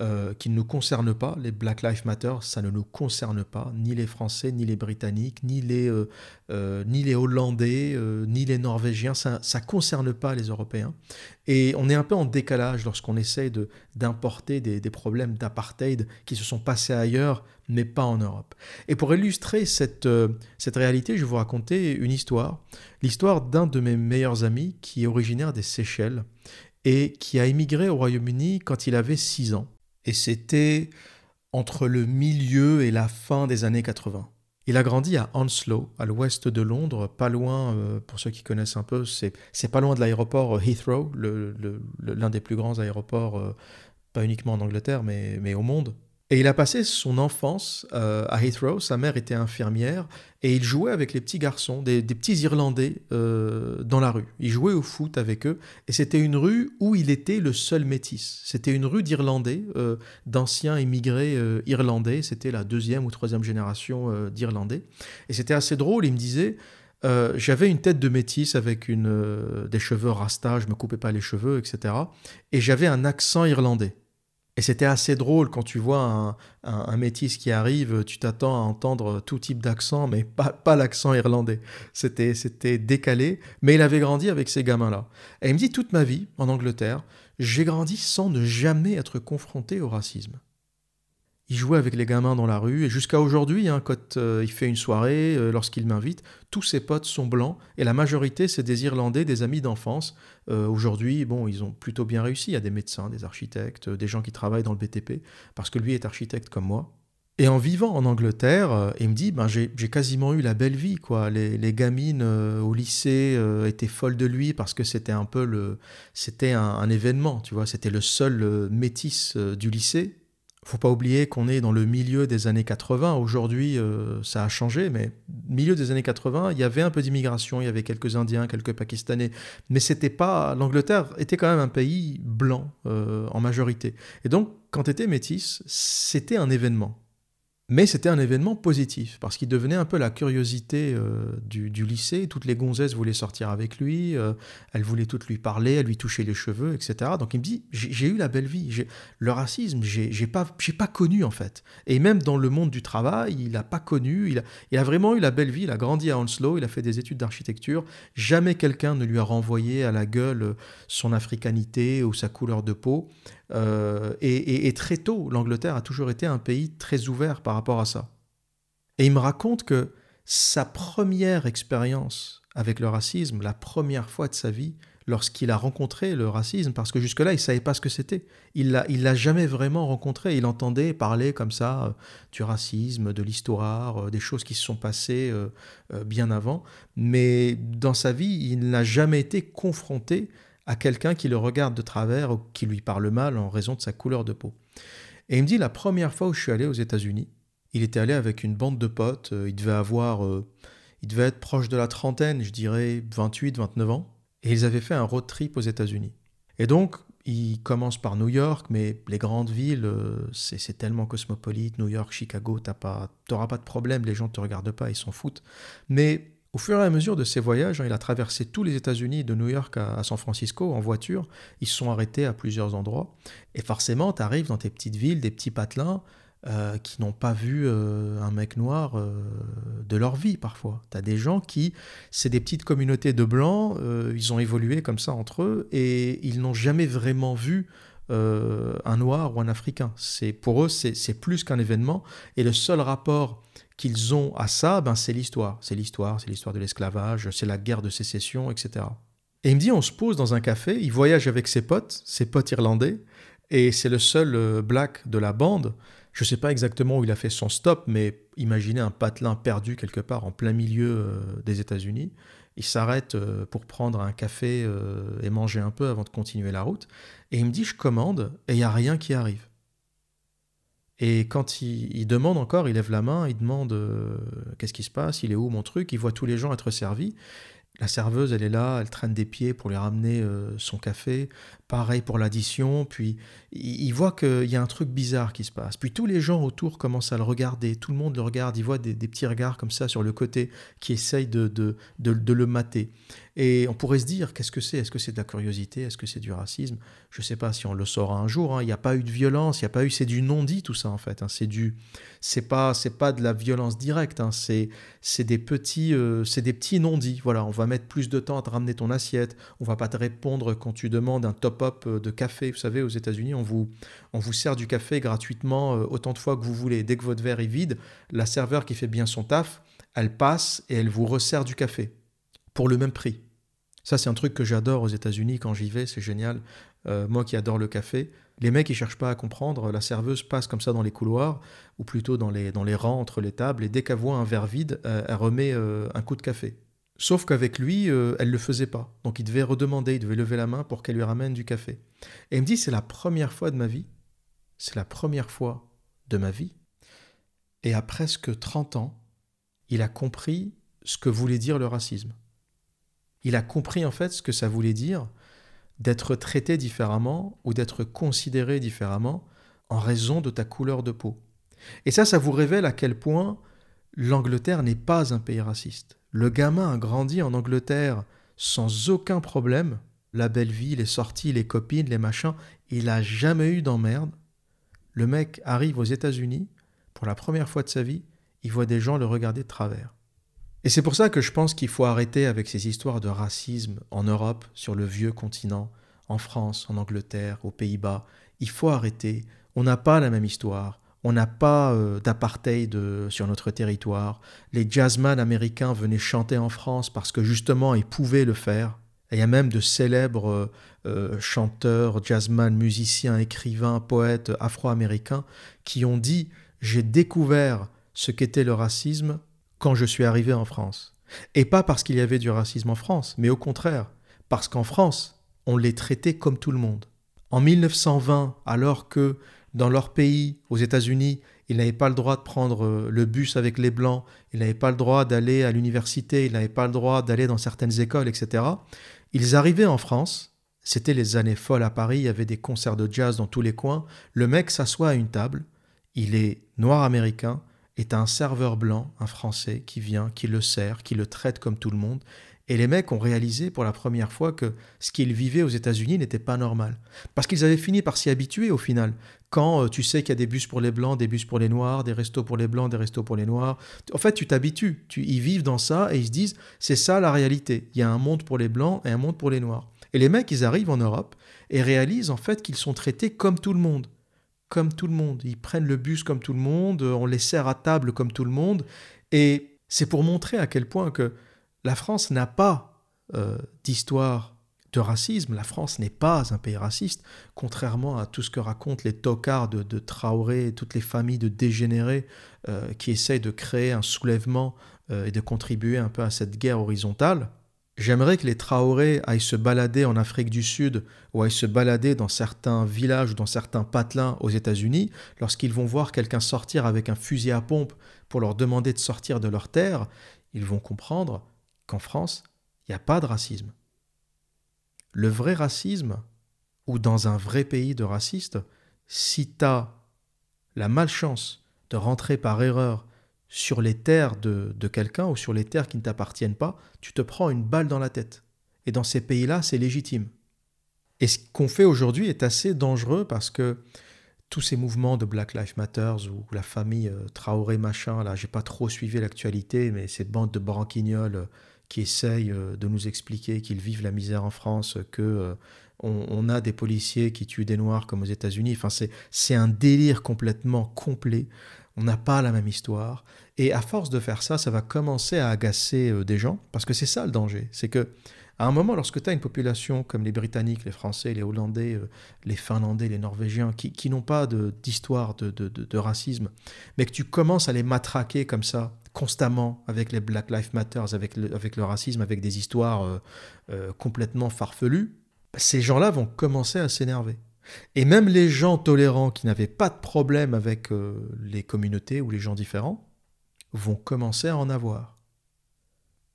euh, qui ne nous concernent pas, les Black Lives Matter, ça ne nous concerne pas, ni les Français, ni les Britanniques, ni les, euh, euh, ni les Hollandais, ni les Norvégiens, ça ne concerne pas les Européens. Et on est un peu en décalage lorsqu'on essaye d'importer des, des problèmes d'apartheid qui se sont passés ailleurs, mais pas en Europe. Et pour illustrer cette, cette réalité, je vais vous raconter une histoire, l'histoire d'un de mes meilleurs amis qui est originaire des Seychelles et qui a émigré au Royaume-Uni quand il avait 6 ans. Et c'était entre le milieu et la fin des années 80. Il a grandi à Hounslow, à l'ouest de Londres, pas loin, euh, pour ceux qui connaissent un peu, c'est pas loin de l'aéroport Heathrow, l'un des plus grands aéroports, euh, pas uniquement en Angleterre, mais, mais au monde. Et il a passé son enfance euh, à Heathrow, sa mère était infirmière, et il jouait avec les petits garçons, des, petits Irlandais euh, dans la rue. Il jouait au foot avec eux, et c'était une rue où il était le seul métis. C'était une rue d'Irlandais, euh, d'anciens immigrés irlandais, c'était la deuxième ou troisième génération d'Irlandais. Et c'était assez drôle, il me disait... j'avais une tête de métis avec des cheveux rasta, je me coupais pas les cheveux, etc. Et j'avais un accent irlandais. Et c'était assez drôle quand tu vois un, métis qui arrive, tu t'attends à entendre tout type d'accent, mais pas, l'accent irlandais. C'était, c'était décalé, mais il avait grandi avec ces gamins-là. Et il me dit, toute ma vie, en Angleterre, j'ai grandi sans ne jamais être confronté au racisme. Il jouait avec les gamins dans la rue et jusqu'à aujourd'hui, hein, quand euh, il fait une soirée, euh, lorsqu'il m'invite, tous ses potes sont blancs et la majorité c'est des Irlandais, des amis d'enfance. Euh, aujourd'hui, bon, ils ont plutôt bien réussi. Il y a des médecins, des architectes, des gens qui travaillent dans le BTP parce que lui est architecte comme moi. Et en vivant en Angleterre, il me dit, ben, j'ai quasiment eu la belle vie. quoi. Les, gamines au lycée étaient folles de lui parce que c'était un peu le, c'était un, un, événement, tu vois. C'était le seul métis du lycée faut pas oublier qu'on est dans le milieu des années 80. Aujourd'hui, euh, ça a changé, mais milieu des années 80, il y avait un peu d'immigration, il y avait quelques Indiens, quelques Pakistanais, mais c'était pas. L'Angleterre était quand même un pays blanc euh, en majorité. Et donc, quand tu étais métis, c'était un événement. Mais c'était un événement positif, parce qu'il devenait un peu la curiosité euh, du, lycée. Toutes les gonzesses voulaient sortir avec lui, euh, elles voulaient toutes lui parler, elles lui toucher les cheveux, etc. Donc il me dit, j'ai eu la belle vie. Le racisme, j'ai pas, pas connu en fait. Et même dans le monde du travail, il n'a pas connu, il a, il a vraiment eu la belle vie. Il a grandi à Onslow, il a fait des études d'architecture. Jamais quelqu'un ne lui a renvoyé à la gueule son africanité ou sa couleur de peau. Euh, et, très tôt, l'Angleterre a toujours été un pays très ouvert par rapport à ça. Et il me raconte que sa première expérience avec le racisme, la première fois de sa vie, lorsqu'il a rencontré le racisme, parce que jusque-là, il ne savait pas ce que c'était. Il ne l'a jamais vraiment rencontré. Il entendait parler comme ça euh, du racisme, de l'histoire, euh, des choses qui se sont passées bien avant. Mais dans sa vie, il n'a jamais été confronté à quelqu'un qui le regarde de travers ou qui lui parle mal en raison de sa couleur de peau. Et il me dit la première fois où je suis allé aux États-Unis, il était allé avec une bande de potes, euh, il devait avoir, euh, il devait être proche de la trentaine, je dirais 28, 29 ans, et ils avaient fait un road trip aux États-Unis. Et donc, il commence par New York, mais les grandes villes, euh, c'est tellement cosmopolite, New York, Chicago, tu n'auras pas de problème, les gens te regardent pas, ils s'en foutent. Mais au fur et à mesure de ses voyages, hein, il a traversé tous les États-Unis, de New York à, San Francisco en voiture. Ils se sont arrêtés à plusieurs endroits. Et forcément, tu arrives dans tes petites villes, des petits patelins euh, qui n'ont pas vu euh, un mec noir euh, de leur vie parfois. Tu as des gens qui, c'est des petites communautés de blancs, ils ont évolué comme ça entre eux et ils n'ont jamais vraiment vu un noir ou un africain. C'est pour eux, c'est plus qu'un événement. Et le seul rapport qu'ils ont à ça, ben c'est l'histoire. C'est l'histoire, c'est l'histoire de l'esclavage, c'est la guerre de sécession, etc. Et il me dit, on se pose dans un café, il voyage avec ses potes, ses potes irlandais, et c'est le seul euh, black de la bande. Je ne sais pas exactement où il a fait son stop, mais imaginez un patelin perdu quelque part en plein milieu euh, des États-Unis. Il s'arrête euh, pour prendre un café et manger un peu avant de continuer la route. Et il me dit, je commande, et il n'y a rien qui arrive. Et quand il, demande encore, il lève la main, il demande euh, qu'est-ce qui se passe, il est où mon truc, il voit tous les gens être servis. La serveuse, elle est là, elle traîne des pieds pour lui ramener euh, son café. Pareil pour l'addition. Puis il, voit qu'il y a un truc bizarre qui se passe. Puis tous les gens autour commencent à le regarder. Tout le monde le regarde. Il voit des, petits regards comme ça sur le côté qui essayent de, de, de le mater. Et on pourrait se dire, qu'est-ce que c'est? Est-ce que c'est de la curiosité? Est-ce que c'est du racisme? Je ne sais pas si on le saura un jour. Hein. Il n'y a pas eu de violence, il n'y a pas eu, c'est du non-dit tout ça en fait. Hein. C'est du, c'est pas, c'est pas de la violence directe. Hein. C'est, c'est des petits, euh, petits non-dits. Voilà, on va mettre plus de temps à te ramener ton assiette. On va pas te répondre quand tu demandes un euh, de café. Vous savez, aux États-Unis, on vous, on vous sert du café gratuitement euh, autant de fois que vous voulez. Dès que votre verre est vide, la serveur qui fait bien son taf, elle passe et elle vous resserre du café pour le même prix. Ça, c'est un truc que j'adore aux États-Unis quand j'y vais, c'est génial. Euh, moi qui adore le café, les mecs, ils cherchent pas à comprendre. La serveuse passe comme ça dans les couloirs, ou plutôt dans les, dans les rangs entre les tables, et dès qu'elle voit un verre vide, elle remet un coup de café. Sauf qu'avec lui, elle ne le faisait pas. Donc il devait redemander, il devait lever la main pour qu'elle lui ramène du café. Et il me dit, c'est la première fois de ma vie, c'est la première fois de ma vie, et à presque 30 ans, il a compris ce que voulait dire le racisme il a compris en fait ce que ça voulait dire d'être traité différemment ou d'être considéré différemment en raison de ta couleur de peau. Et ça, ça vous révèle à quel point l'Angleterre n'est pas un pays raciste. Le gamin a grandi en Angleterre sans aucun problème. La belle vie, les sorties, les copines, les machins, il n'a jamais eu d'emmerde. Le mec arrive aux États-Unis, pour la première fois de sa vie, il voit des gens le regarder de travers. Et c'est pour ça que je pense qu'il faut arrêter avec ces histoires de racisme en Europe, sur le vieux continent, en France, en Angleterre, aux Pays-Bas. Il faut arrêter. On n'a pas la même histoire. On n'a pas euh, d'apartheid euh, sur notre territoire. Les jazzman américains venaient chanter en France parce que justement ils pouvaient le faire. il y a même de célèbres euh, chanteurs, jazzman, musiciens, écrivains, poètes afro-américains qui ont dit J'ai découvert ce qu'était le racisme quand je suis arrivé en France. Et pas parce qu'il y avait du racisme en France, mais au contraire, parce qu'en France, on les traitait comme tout le monde. En 1920, alors que dans leur pays, aux États-Unis, ils n'avaient pas le droit de prendre euh, le bus avec les Blancs, ils n'avaient pas le droit d'aller à l'université, ils n'avaient pas le droit d'aller dans certaines écoles, etc. Ils arrivaient en France, c'était les années folles à Paris, il y avait des concerts de jazz dans tous les coins, le mec s'assoit à une table, il est noir américain, est un serveur blanc, un Français, qui vient, qui le sert, qui le traite comme tout le monde. Et les mecs ont réalisé pour la première fois que ce qu'ils vivaient aux États-Unis n'était pas normal. Parce qu'ils avaient fini par s'y habituer au final. Quand euh, tu sais qu'il y a des bus pour les blancs, des bus pour les noirs, des restos pour les blancs, des restos pour les noirs, en fait tu t'habitues. Tu, ils vivent dans ça et ils se disent c'est ça la réalité. Il y a un monde pour les blancs et un monde pour les noirs. Et les mecs, ils arrivent en Europe et réalisent en fait qu'ils sont traités comme tout le monde comme tout le monde. Ils prennent le bus comme tout le monde, on les sert à table comme tout le monde. Et c'est pour montrer à quel point que la France n'a pas euh, d'histoire de racisme. La France n'est pas un pays raciste, contrairement à tout ce que racontent les tocards de, Traoré et toutes les familles de dégénérés euh, qui essayent de créer un soulèvement euh, et de contribuer un peu à cette guerre horizontale. J'aimerais que les Traoré aillent se balader en Afrique du Sud ou aillent se balader dans certains villages ou dans certains patelins aux États-Unis lorsqu'ils vont voir quelqu'un sortir avec un fusil à pompe pour leur demander de sortir de leur terre, ils vont comprendre qu'en France, il n'y a pas de racisme. Le vrai racisme, ou dans un vrai pays de racistes, si tu as la malchance de rentrer par erreur sur les terres de, quelqu'un ou sur les terres qui ne t'appartiennent pas, tu te prends une balle dans la tête. Et dans ces pays-là, c'est légitime. Et ce qu'on fait aujourd'hui est assez dangereux parce que tous ces mouvements de Black Lives Matter ou la famille euh, Traoré machin, là, j'ai pas trop suivi l'actualité, mais ces bandes de branquignoles euh, qui essayent euh, de nous expliquer qu'ils vivent la misère en France, que on, a des policiers qui tuent des noirs comme aux États-Unis. Enfin, c'est un délire complètement complet on n'a pas la même histoire. Et à force de faire ça, ça va commencer à agacer euh, des gens, parce que c'est ça le danger. C'est que à un moment, lorsque tu as une population comme les Britanniques, les Français, les Hollandais, euh, les Finlandais, les Norvégiens, qui, n'ont pas d'histoire de, de, racisme, mais que tu commences à les matraquer comme ça, constamment, avec les Black Lives Matter, avec le, avec le racisme, avec des histoires euh, complètement farfelues, ces gens-là vont commencer à s'énerver. Et même les gens tolérants qui n'avaient pas de problème avec euh, les communautés ou les gens différents vont commencer à en avoir.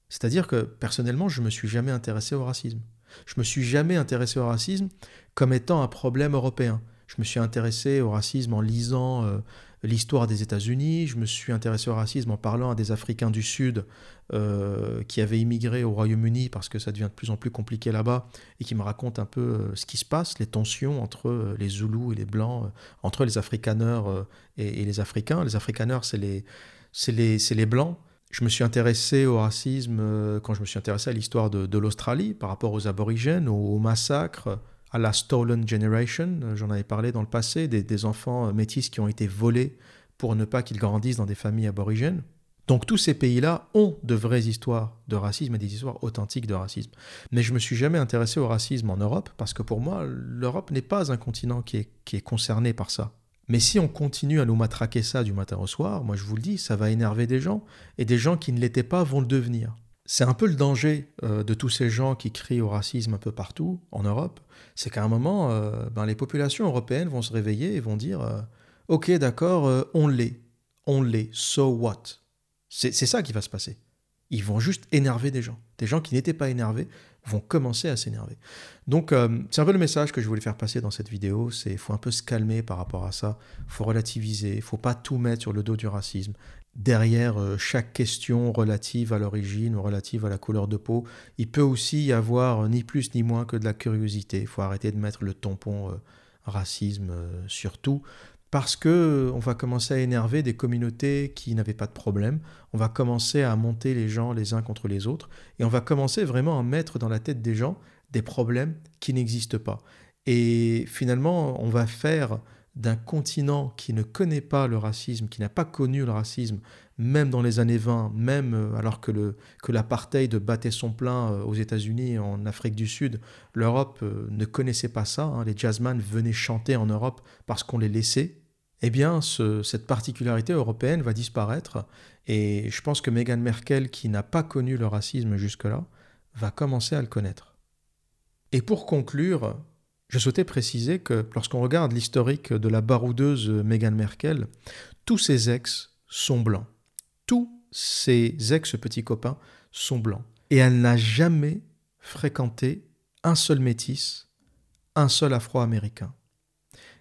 C'est-à-dire que personnellement, je ne me suis jamais intéressé au racisme. Je me suis jamais intéressé au racisme comme étant un problème européen. Je me suis intéressé au racisme en lisant euh, l'histoire des États-Unis, je me suis intéressé au racisme en parlant à des Africains du Sud euh, qui avaient immigré au Royaume-Uni parce que ça devient de plus en plus compliqué là-bas et qui me racontent un peu euh, ce qui se passe, les tensions entre les Zoulous et les Blancs, entre les Afrikaners et, les Africains. Les Afrikaners, c'est les, les, les Blancs. Je me suis intéressé au racisme quand je me suis intéressé à l'histoire de, l'Australie par rapport aux aborigènes, aux massacres, à la Stolen Generation, euh, j'en avais parlé dans le passé, des, enfants euh, métis qui ont été volés pour ne pas qu'ils grandissent dans des familles aborigènes. Donc tous ces pays-là ont de vraies histoires de racisme et des histoires authentiques de racisme. Mais je me suis jamais intéressé au racisme en Europe parce que pour moi, l'Europe n'est pas un continent qui est, qui est concerné par ça. Mais si on continue à nous matraquer ça du matin au soir, moi je vous le dis, ça va énerver des gens et des gens qui ne l'étaient pas vont le devenir. C'est un peu le danger euh, de tous ces gens qui crient au racisme un peu partout en Europe, c'est qu'à un moment, euh, ben, les populations européennes vont se réveiller et vont dire euh, Ok, d'accord, on l'est, on l'est, so what? C'est ça qui va se passer. Ils vont juste énerver des gens. Des gens qui n'étaient pas énervés vont commencer à s'énerver. Donc, c'est un peu le message que je voulais faire passer dans cette vidéo. C'est faut un peu se calmer par rapport à ça, faut relativiser, faut pas tout mettre sur le dos du racisme derrière euh, chaque question relative à l'origine ou relative à la couleur de peau, il peut aussi y avoir euh, ni plus ni moins que de la curiosité. Il faut arrêter de mettre le tampon euh, racisme sur tout parce que on va commencer à énerver des communautés qui n'avaient pas de problème, on va commencer à monter les gens les uns contre les autres et on va commencer vraiment à mettre dans la tête des gens des problèmes qui n'existent pas. Et finalement, on va faire d'un continent qui ne connaît pas le racisme, qui n'a pas connu le racisme, même dans les années 20, même euh, alors que, l'apartheid battait son plein euh, aux États-Unis, en Afrique du Sud, l'Europe euh, ne connaissait pas ça. Hein. les jazzman venaient chanter en Europe parce qu'on les laissait. Eh bien, cette particularité européenne va disparaître. Et je pense que Meghan Merkel, qui n'a pas connu le racisme jusque-là, va commencer à le connaître. Et pour conclure, je souhaitais préciser que lorsqu'on regarde l'historique de la baroudeuse Meghan Merkel, tous ses ex sont blancs. Tous ses ex-petits copains sont blancs. Et elle n'a jamais fréquenté un seul métis, un seul afro-américain.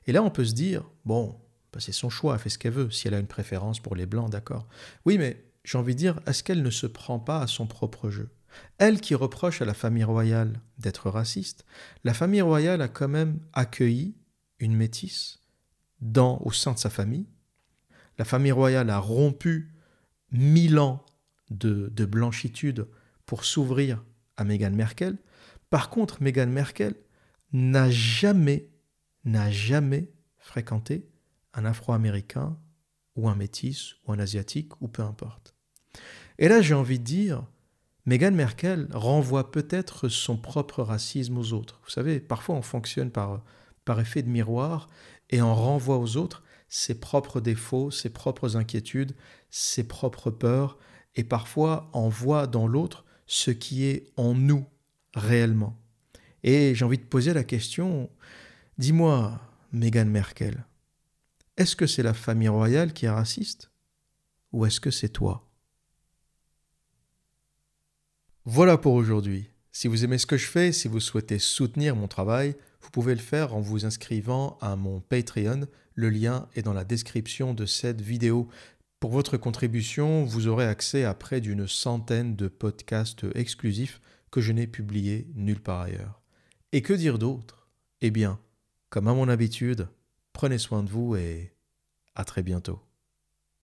Et là, on peut se dire, bon, bah, c'est son choix, elle fait ce qu'elle veut. Si elle a une préférence pour les blancs, d'accord. Oui, mais j'ai envie de dire, est-ce qu'elle ne se prend pas à son propre jeu? Elle qui reproche à la famille royale d'être raciste, la famille royale a quand même accueilli une métisse dans, au sein de sa famille. La famille royale a rompu mille ans de, de blanchitude pour s'ouvrir à Meghan Merkel. Par contre, Meghan Merkel n'a jamais, n'a jamais fréquenté un Afro-Américain ou un métis ou un Asiatique ou peu importe. Et là, j'ai envie de dire, Meghan Merkel renvoie peut-être son propre racisme aux autres. Vous savez, parfois on fonctionne par, effet de miroir et on renvoie aux autres ses propres défauts, ses propres inquiétudes, ses propres peurs, et parfois on voit dans l'autre ce qui est en nous réellement. Et j'ai envie de poser la question, dis-moi, Meghan Merkel, est-ce que c'est la famille royale qui est raciste Ou est-ce que c'est toi? Voilà pour aujourd'hui. Si vous aimez ce que je fais, si vous souhaitez soutenir mon travail, vous pouvez le faire en vous inscrivant à mon Patreon. Le lien est dans la description de cette vidéo. Pour votre contribution, vous aurez accès à près d'une centaine de podcasts exclusifs que je n'ai publiés nulle part ailleurs. Et que dire d'autre? Eh bien, comme à mon habitude, Prenez soin de vous et à très bientôt.